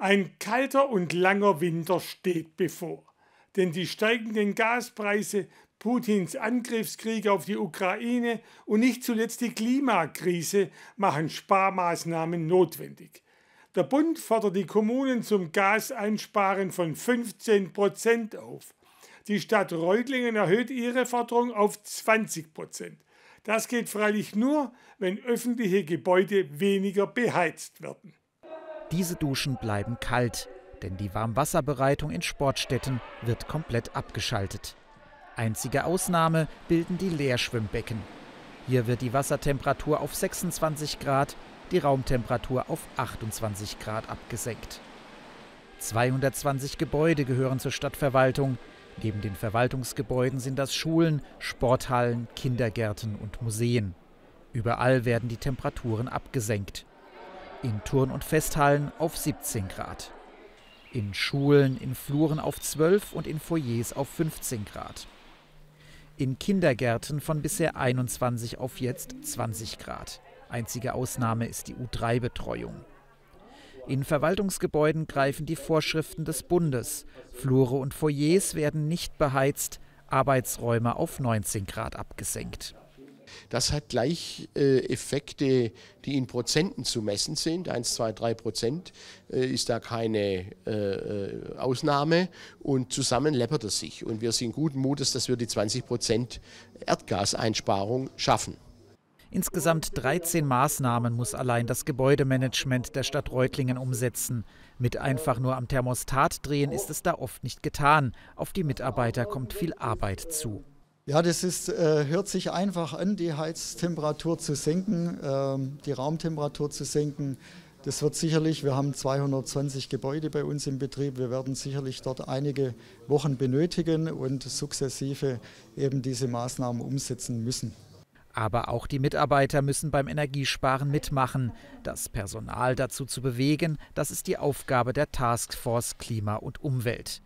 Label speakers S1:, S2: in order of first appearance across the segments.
S1: Ein kalter und langer Winter steht bevor. Denn die steigenden Gaspreise, Putins Angriffskrieg auf die Ukraine und nicht zuletzt die Klimakrise machen Sparmaßnahmen notwendig. Der Bund fordert die Kommunen zum Gaseinsparen von 15 Prozent auf. Die Stadt Reutlingen erhöht ihre Forderung auf 20 Prozent. Das geht freilich nur, wenn öffentliche Gebäude weniger beheizt werden.
S2: Diese Duschen bleiben kalt, denn die Warmwasserbereitung in Sportstätten wird komplett abgeschaltet. Einzige Ausnahme bilden die Leerschwimmbecken. Hier wird die Wassertemperatur auf 26 Grad, die Raumtemperatur auf 28 Grad abgesenkt. 220 Gebäude gehören zur Stadtverwaltung. Neben den Verwaltungsgebäuden sind das Schulen, Sporthallen, Kindergärten und Museen. Überall werden die Temperaturen abgesenkt in Turn- und Festhallen auf 17 Grad, in Schulen, in Fluren auf 12 und in Foyers auf 15 Grad. In Kindergärten von bisher 21 auf jetzt 20 Grad. Einzige Ausnahme ist die U3-Betreuung. In Verwaltungsgebäuden greifen die Vorschriften des Bundes. Flure und Foyers werden nicht beheizt, Arbeitsräume auf 19 Grad abgesenkt.
S3: Das hat gleich äh, Effekte, die in Prozenten zu messen sind. 1, 2, 3 Prozent äh, ist da keine äh, äh, Ausnahme und zusammen läppert es sich. Und wir sind guten Mutes, dass wir die 20 Prozent Erdgaseinsparung schaffen.
S2: Insgesamt 13 Maßnahmen muss allein das Gebäudemanagement der Stadt Reutlingen umsetzen. Mit einfach nur am Thermostat drehen ist es da oft nicht getan. Auf die Mitarbeiter kommt viel Arbeit zu.
S4: Ja, das ist, äh, hört sich einfach an, die Heiztemperatur zu senken, äh, die Raumtemperatur zu senken. Das wird sicherlich, wir haben 220 Gebäude bei uns im Betrieb, wir werden sicherlich dort einige Wochen benötigen und sukzessive eben diese Maßnahmen umsetzen müssen.
S2: Aber auch die Mitarbeiter müssen beim Energiesparen mitmachen. Das Personal dazu zu bewegen, das ist die Aufgabe der Taskforce Klima und Umwelt.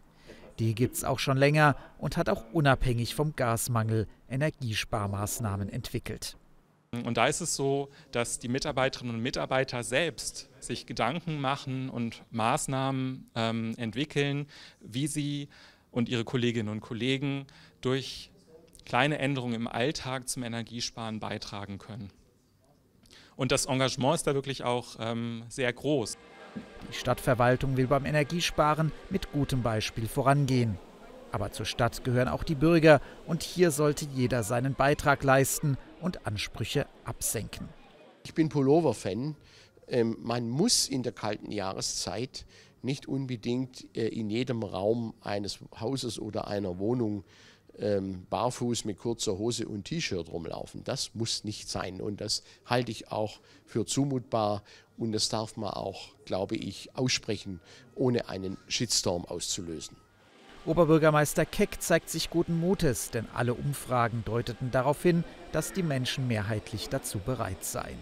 S2: Die gibt es auch schon länger und hat auch unabhängig vom Gasmangel Energiesparmaßnahmen entwickelt.
S5: Und da ist es so, dass die Mitarbeiterinnen und Mitarbeiter selbst sich Gedanken machen und Maßnahmen ähm, entwickeln, wie sie und ihre Kolleginnen und Kollegen durch kleine Änderungen im Alltag zum Energiesparen beitragen können. Und das Engagement ist da wirklich auch ähm, sehr groß.
S2: Die Stadtverwaltung will beim Energiesparen mit gutem Beispiel vorangehen. Aber zur Stadt gehören auch die Bürger und hier sollte jeder seinen Beitrag leisten und Ansprüche absenken.
S3: Ich bin Pullover-Fan. Ähm, man muss in der kalten Jahreszeit nicht unbedingt äh, in jedem Raum eines Hauses oder einer Wohnung ähm, barfuß mit kurzer Hose und T-Shirt rumlaufen. Das muss nicht sein und das halte ich auch für zumutbar und das darf man auch, glaube ich, aussprechen, ohne einen Shitstorm auszulösen.
S2: Oberbürgermeister Keck zeigt sich guten Mutes, denn alle Umfragen deuteten darauf hin, dass die Menschen mehrheitlich dazu bereit seien.